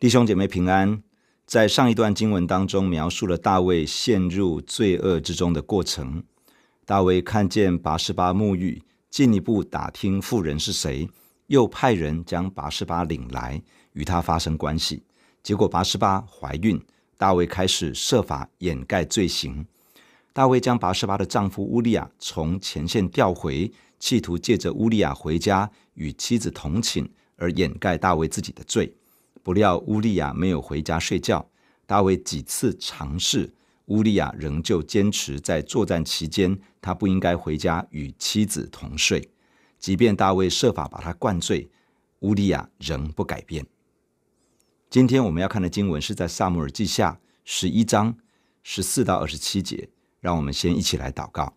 弟兄姐妹平安。在上一段经文当中，描述了大卫陷入罪恶之中的过程。大卫看见拔示巴沐浴，进一步打听妇人是谁，又派人将拔示巴领来，与他发生关系。结果拔示巴怀孕，大卫开始设法掩盖罪行。大卫将拔示巴的丈夫乌利亚从前线调回，企图借着乌利亚回家与妻子同寝，而掩盖大卫自己的罪。不料乌利亚没有回家睡觉，大卫几次尝试，乌利亚仍旧坚持在作战期间，他不应该回家与妻子同睡。即便大卫设法把他灌醉，乌利亚仍不改变。今天我们要看的经文是在撒母耳记下十一章十四到二十七节，让我们先一起来祷告。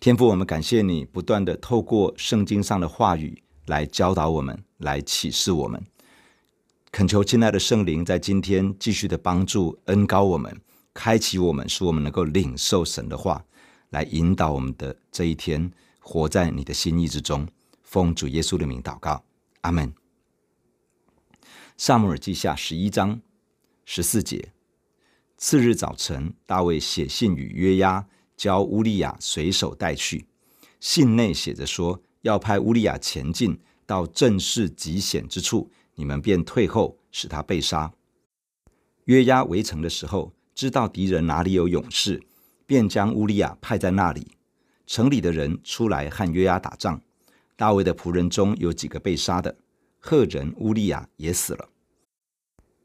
天父，我们感谢你不断的透过圣经上的话语来教导我们，来启示我们。恳求亲爱的圣灵在今天继续的帮助恩膏我们，开启我们，使我们能够领受神的话，来引导我们的这一天，活在你的心意之中。奉主耶稣的名祷告，阿门。撒母耳记下十一章十四节，次日早晨，大卫写信与约押，交乌利亚随手带去。信内写着说，要派乌利亚前进到阵势极险之处。你们便退后，使他被杀。约押围城的时候，知道敌人哪里有勇士，便将乌利亚派在那里。城里的人出来和约押打仗，大卫的仆人中有几个被杀的，赫人乌利亚也死了。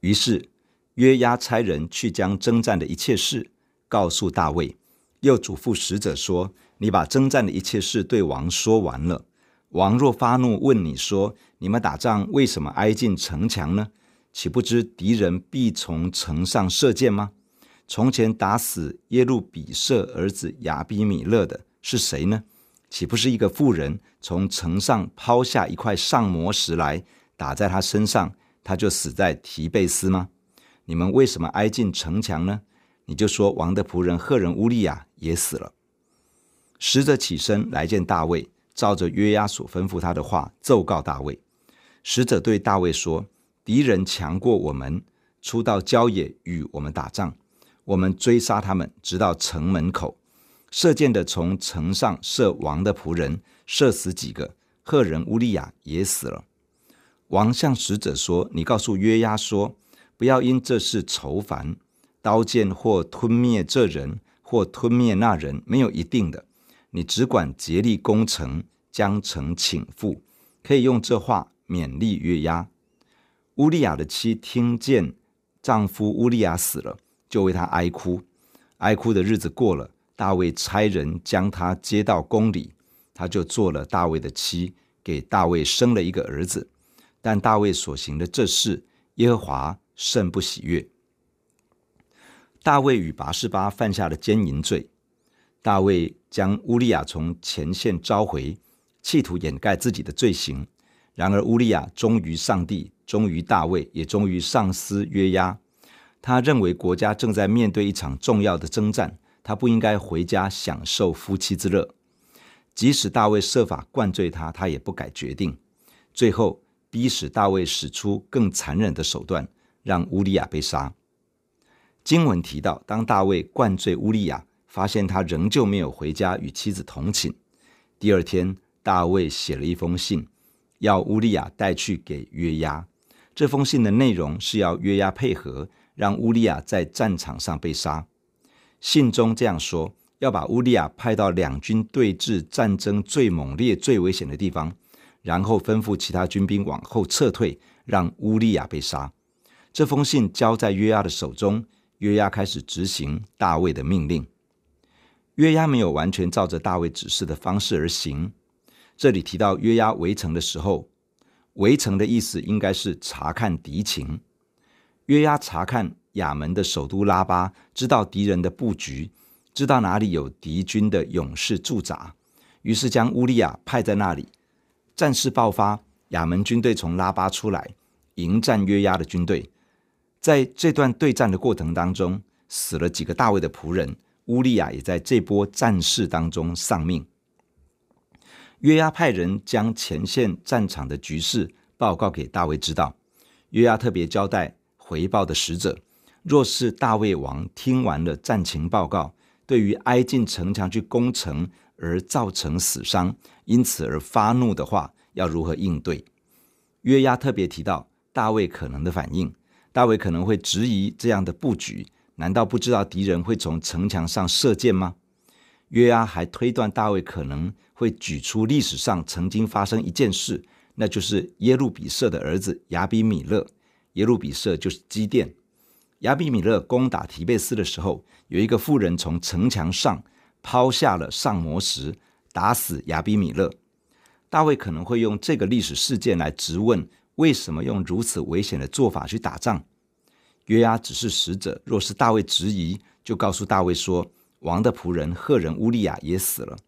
于是约押差人去将征战的一切事告诉大卫，又嘱咐使者说：“你把征战的一切事对王说完了。”王若发怒问你说：“你们打仗为什么挨近城墙呢？岂不知敌人必从城上射箭吗？从前打死耶路比舍儿子亚比米勒的是谁呢？岂不是一个妇人从城上抛下一块上磨石来打在他身上，他就死在提贝斯吗？你们为什么挨近城墙呢？你就说王的仆人赫人乌利亚也死了。”使者起身来见大卫。照着约押所吩咐他的话，奏告大卫。使者对大卫说：“敌人强过我们，出到郊野与我们打仗。我们追杀他们，直到城门口。射箭的从城上射王的仆人，射死几个，赫人乌利亚也死了。王向使者说：‘你告诉约押说，不要因这事愁烦。刀剑或吞灭这人，或吞灭那人，没有一定的。’”你只管竭力攻城，将城倾覆，可以用这话勉励约押。乌利亚的妻听见丈夫乌利亚死了，就为他哀哭。哀哭的日子过了，大卫差人将他接到宫里，他就做了大卫的妻，给大卫生了一个儿子。但大卫所行的这事，耶和华甚不喜悦。大卫与拔示巴犯下了奸淫罪。大卫将乌利亚从前线召回，企图掩盖自己的罪行。然而，乌利亚忠于上帝，忠于大卫，也忠于上司约押。他认为国家正在面对一场重要的征战，他不应该回家享受夫妻之乐。即使大卫设法灌醉他，他也不改决定。最后，逼使大卫使出更残忍的手段，让乌利亚被杀。经文提到，当大卫灌醉乌利亚，发现他仍旧没有回家与妻子同寝。第二天，大卫写了一封信，要乌利亚带去给约押。这封信的内容是要约押配合，让乌利亚在战场上被杀。信中这样说：要把乌利亚派到两军对峙、战争最猛烈、最危险的地方，然后吩咐其他军兵往后撤退，让乌利亚被杀。这封信交在约押的手中，约押开始执行大卫的命令。约押没有完全照着大卫指示的方式而行。这里提到约押围城的时候，围城的意思应该是查看敌情。约押查看亚门的首都拉巴，知道敌人的布局，知道哪里有敌军的勇士驻扎，于是将乌利亚派在那里。战事爆发，亚门军队从拉巴出来迎战约押的军队。在这段对战的过程当中，死了几个大卫的仆人。乌利亚也在这波战事当中丧命。约押派人将前线战场的局势报告给大卫知道。约押特别交代回报的使者，若是大卫王听完了战情报告，对于挨进城墙去攻城而造成死伤，因此而发怒的话，要如何应对？约押特别提到大卫可能的反应，大卫可能会质疑这样的布局，难道不知道敌人会从城墙上射箭吗？约押还推断大卫可能会举出历史上曾经发生一件事，那就是耶路比色的儿子亚比米勒，耶路比色就是基甸。亚比米勒攻打提贝斯的时候，有一个妇人从城墙上抛下了上魔石，打死亚比米勒。大卫可能会用这个历史事件来质问：为什么用如此危险的做法去打仗？约押只是使者，若是大卫质疑，就告诉大卫说：王的仆人赫人乌利亚也死了。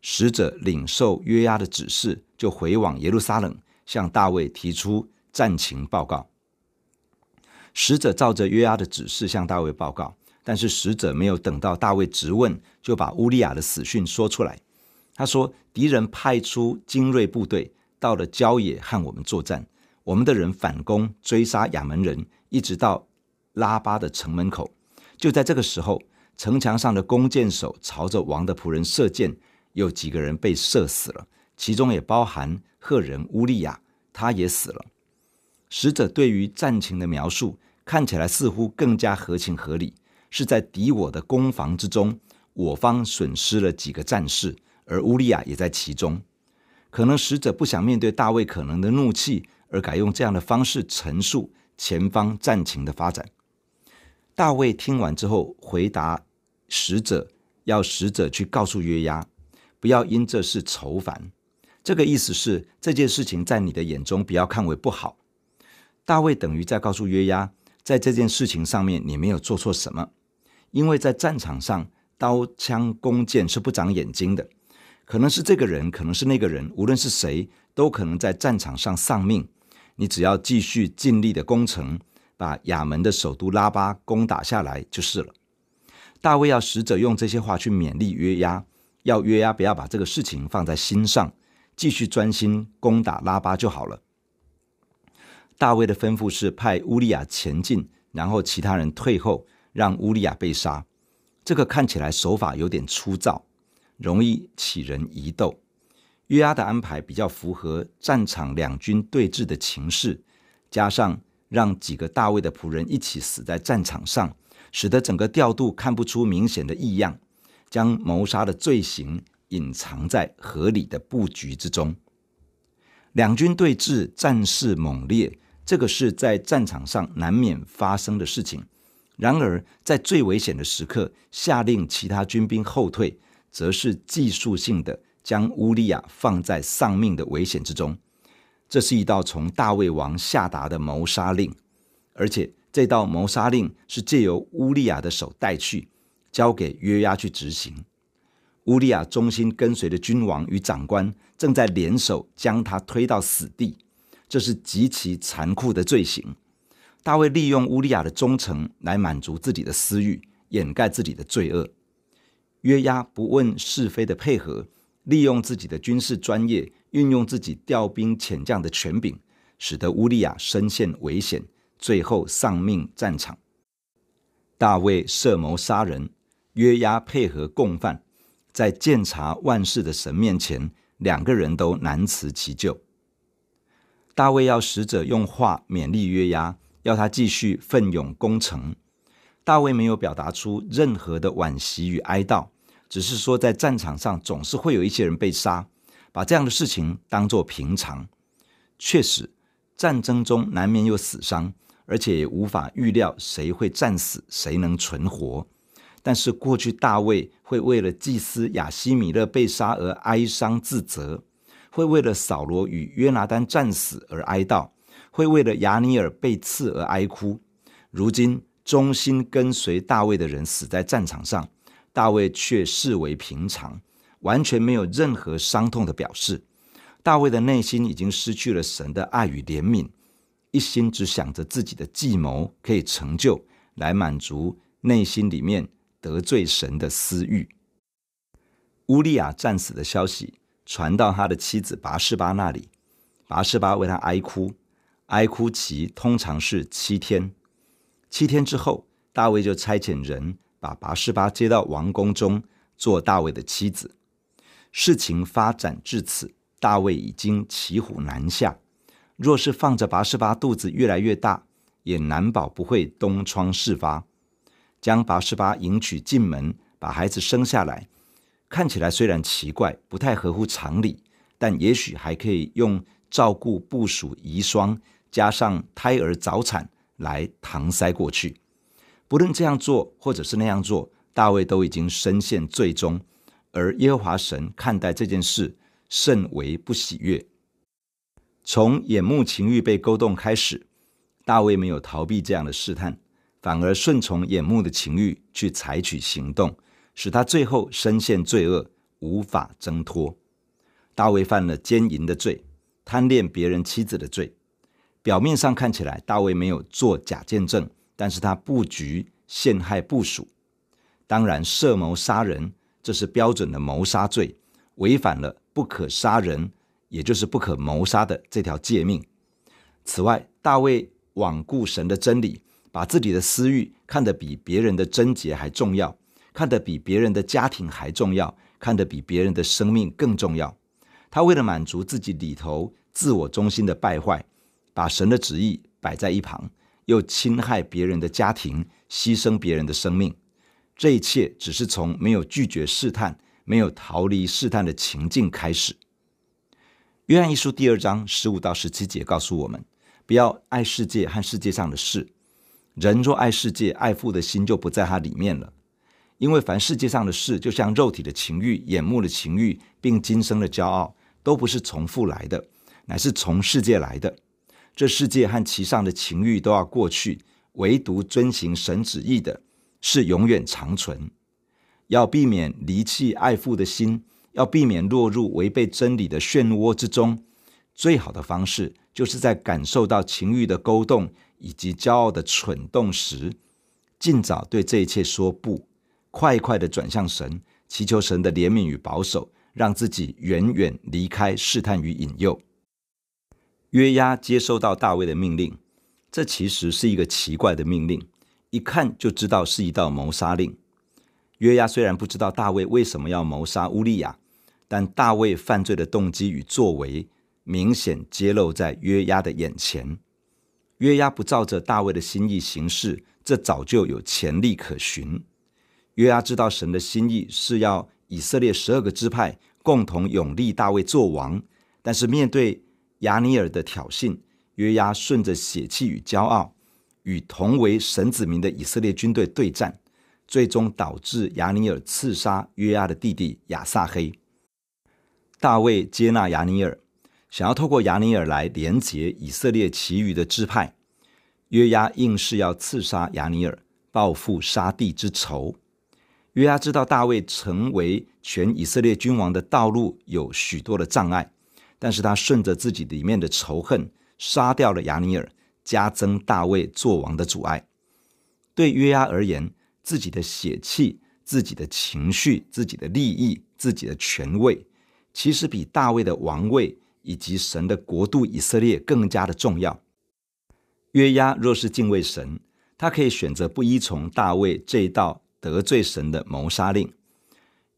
使者领受约押的指示，就回往耶路撒冷，向大卫提出战情报告。使者照着约押的指示向大卫报告，但是使者没有等到大卫质问，就把乌利亚的死讯说出来。他说：“敌人派出精锐部队到了郊野和我们作战，我们的人反攻追杀亚门人，一直到拉巴的城门口。就在这个时候，城墙上的弓箭手朝着王的仆人射箭，有几个人被射死了，其中也包含赫人乌利亚，他也死了。”使者对于战情的描述看起来似乎更加合情合理，是在敌我的攻防之中，我方损失了几个战士，而乌利亚也在其中。可能使者不想面对大卫可能的怒气，而改用这样的方式陈述前方战情的发展。大卫听完之后，回答使者，要使者去告诉约押，不要因这事愁烦。这个意思是这件事情在你的眼中不要看为不好。大卫等于在告诉约押，在这件事情上面你没有做错什么，因为在战场上刀枪弓箭是不长眼睛的，可能是这个人，可能是那个人，无论是谁，都可能在战场上丧命。你只要继续尽力的攻城，把亚门的首都拉巴攻打下来就是了。大卫要使者用这些话去勉励约押，要约押不要把这个事情放在心上，继续专心攻打拉巴就好了。大卫的吩咐是派乌利亚前进，然后其他人退后，让乌利亚被杀。这个看起来手法有点粗糙，容易起人疑窦。约押的安排比较符合战场两军对峙的情势，加上让几个大卫的仆人一起死在战场上，使得整个调度看不出明显的异样，将谋杀的罪行隐藏在合理的布局之中。两军对峙，战事猛烈。这个是在战场上难免发生的事情。然而，在最危险的时刻，下令其他军兵后退，则是技术性的将乌利亚放在丧命的危险之中。这是一道从大卫王下达的谋杀令，而且这道谋杀令是借由乌利亚的手带去，交给约押去执行。乌利亚忠心跟随的君王与长官正在联手将他推到死地。这是极其残酷的罪行。大卫利用乌利亚的忠诚来满足自己的私欲，掩盖自己的罪恶。约押不问是非的配合，利用自己的军事专业，运用自己调兵遣将的权柄，使得乌利亚身陷危险，最后丧命战场。大卫设谋杀人，约押配合共犯，在鉴察万事的神面前，两个人都难辞其咎。大卫要使者用话勉励约押，要他继续奋勇攻城。大卫没有表达出任何的惋惜与哀悼，只是说在战场上总是会有一些人被杀，把这样的事情当作平常。确实，战争中难免有死伤，而且也无法预料谁会战死，谁能存活。但是过去大卫会为了祭司亚希米勒被杀而哀伤自责。会为了扫罗与约拿单战死而哀悼，会为了亚尼尔被刺而哀哭。如今忠心跟随大卫的人死在战场上，大卫却视为平常，完全没有任何伤痛的表示。大卫的内心已经失去了神的爱与怜悯，一心只想着自己的计谋可以成就，来满足内心里面得罪神的私欲。乌利亚战死的消息传到他的妻子拔示巴那里，拔示巴为他哀哭，哀哭期通常是七天。七天之后，大卫就差遣人把拔示巴接到王宫中做大卫的妻子。事情发展至此，大卫已经骑虎难下。若是放着拔示巴肚子越来越大，也难保不会东窗事发。将拔示巴迎娶进门，把孩子生下来，看起来虽然奇怪，不太合乎常理，但也许还可以用照顾部属遗孀，加上胎儿早产来搪塞过去。不论这样做或者是那样做，大卫都已经深陷罪中。而耶和华神看待这件事甚为不喜悦。从眼目情欲被勾动开始，大卫没有逃避这样的试探，反而顺从眼目的情欲去采取行动，使他最后深陷罪恶，无法挣脱。大卫犯了奸淫的罪，贪恋别人妻子的罪。表面上看起来，大卫没有做假见证，但是他布局陷害部属，当然设谋杀人。这是标准的谋杀罪，违反了不可杀人，也就是不可谋杀的这条诫命。此外，大卫罔顾神的真理，把自己的私欲看得比别人的贞洁还重要，看得比别人的家庭还重要，看得比别人的生命更重要。他为了满足自己里头自我中心的败坏，把神的旨意摆在一旁，又侵害别人的家庭，牺牲别人的生命。这一切只是从没有拒绝试探、没有逃离试探的情境开始。约翰一书第二章十五到十七节告诉我们：不要爱世界和世界上的事。人若爱世界，爱父的心就不在他里面了。因为凡世界上的事，就像肉体的情欲、眼目的情欲，并今生的骄傲，都不是从父来的，乃是从世界来的。这世界和其上的情欲都要过去，唯独遵行神旨意的，是永远长存，要避免离弃爱父的心，要避免落入违背真理的漩涡之中。最好的方式，就是在感受到情欲的勾动以及骄傲的蠢动时，尽早对这一切说不，快快的转向神，祈求神的怜悯与保守，让自己远远离开试探与引诱。约押接收到大卫的命令，这其实是一个奇怪的命令。一看就知道是一道谋杀令。约押虽然不知道大卫为什么要谋杀乌利亚，但大卫犯罪的动机与作为明显揭露在约押的眼前。约押不照着大卫的心意行事，这早就有前例可循。约押知道神的心意是要以色列十二个支派共同拥立大卫做王，但是面对亚尼尔的挑衅，约押顺着血气与骄傲。与同为神子民的以色列军队对战，最终导致亚尼尔刺杀约押的弟弟亚撒黑。大卫接纳亚尼尔，想要透过亚尼尔来连结以色列其余的支派。约押硬是要刺杀亚尼尔，报复杀弟之仇。约押知道大卫成为全以色列君王的道路有许多的障碍，但是他顺着自己里面的仇恨，杀掉了亚尼尔。加增大卫做王的阻碍。对约押而言，自己的血气、自己的情绪、自己的利益、自己的权位，其实比大卫的王位以及神的国度以色列更加的重要。约押若是敬畏神，他可以选择不依从大卫这一道得罪神的谋杀令。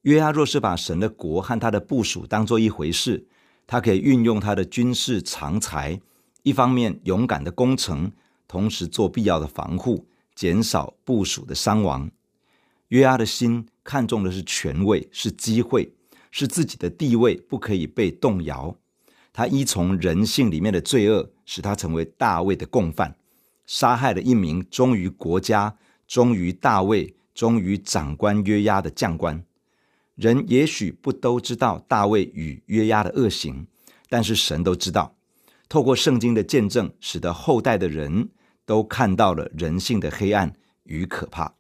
约押若是把神的国和他的部属当做一回事，他可以运用他的军事长才。一方面勇敢的攻城，同时做必要的防护，减少部署的伤亡。约押的心看重的是权位，是机会，是自己的地位不可以被动摇。他依从人性里面的罪恶，使他成为大卫的共犯，杀害了一名忠于国家、忠于大卫、忠于长官约押的将官。人也许不都知道大卫与约押的恶行，但是神都知道。透过圣经的见证，使得后代的人都看到了人性的黑暗与可怕。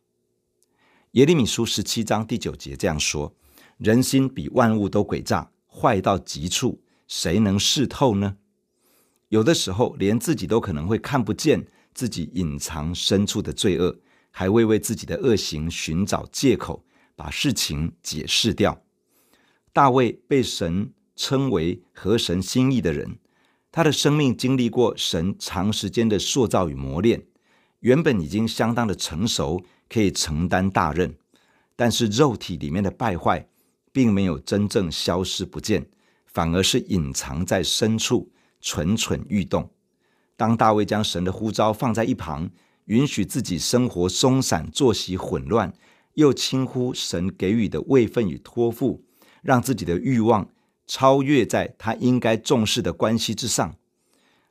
耶利米书十七章第九节这样说：“人心比万物都诡诈，坏到极处，谁能识透呢？”有的时候，连自己都可能会看不见自己隐藏深处的罪恶，还会为自己的恶行寻找借口，把事情解释掉。大卫被神称为合神心意的人。他的生命经历过神长时间的塑造与磨练，原本已经相当的成熟，可以承担大任。但是肉体里面的败坏，并没有真正消失不见，反而是隐藏在深处，蠢蠢欲动。当大卫将神的呼召放在一旁，允许自己生活松散、作息混乱，又轻忽神给予的位分与托付，让自己的欲望超越在他应该重视的关系之上，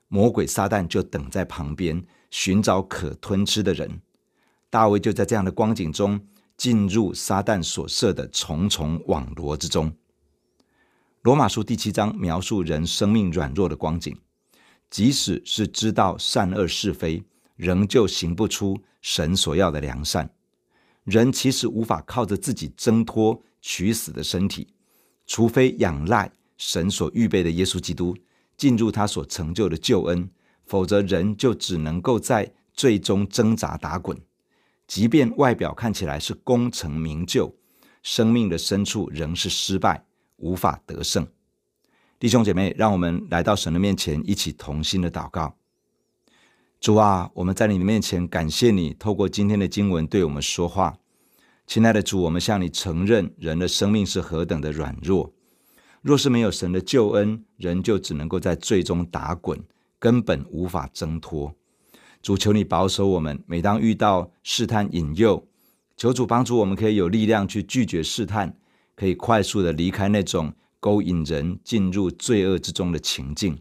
魔鬼撒旦就等在旁边，寻找可吞吃的人。大卫就在这样的光景中，进入撒旦所设的重重网罗之中。罗马书第七章描述人生命软弱的光景，即使是知道善恶是非，仍旧行不出神所要的良善。人其实无法靠着自己挣脱取死的身体，除非仰赖神所预备的耶稣基督，进入他所成就的救恩，否则人就只能够在最终挣扎打滚。即便外表看起来是功成名就，生命的深处仍是失败，无法得胜。弟兄姐妹，让我们来到神的面前，一起同心的祷告。主啊，我们在你的面前感谢你，透过今天的经文对我们说话。亲爱的主，我们向你承认，人的生命是何等的软弱。若是没有神的救恩，人就只能够在罪中打滚，根本无法挣脱。主，求你保守我们，每当遇到试探引诱，求主帮助我们，可以有力量去拒绝试探，可以快速的离开那种勾引人进入罪恶之中的情境。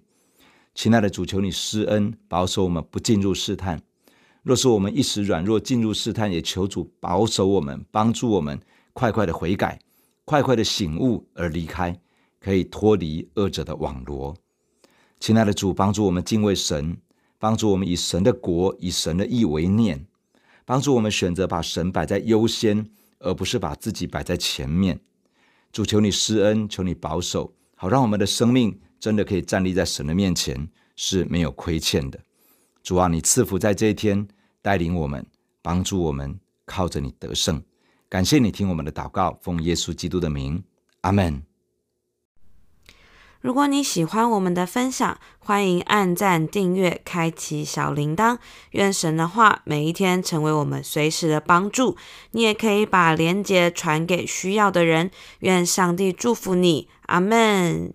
亲爱的主，求你施恩，保守我们不进入试探。若是我们一时软弱进入试探，也求主保守我们，帮助我们快快的悔改，快快的醒悟而离开，可以脱离恶者的网罗。亲爱的主，帮助我们敬畏神。帮助我们以神的国、以神的义为念，帮助我们选择把神摆在优先，而不是把自己摆在前面。主，求你施恩，求你保守，好让我们的生命真的可以站立在神的面前，是没有亏欠的。主啊，你赐福在这一天，带领我们，帮助我们，靠着你得胜。感谢你听我们的祷告，奉耶稣基督的名，阿门。如果你喜欢我们的分享，欢迎按赞、订阅、开启小铃铛。愿神的话每一天成为我们随时的帮助。你也可以把连结传给需要的人。愿上帝祝福你，阿门。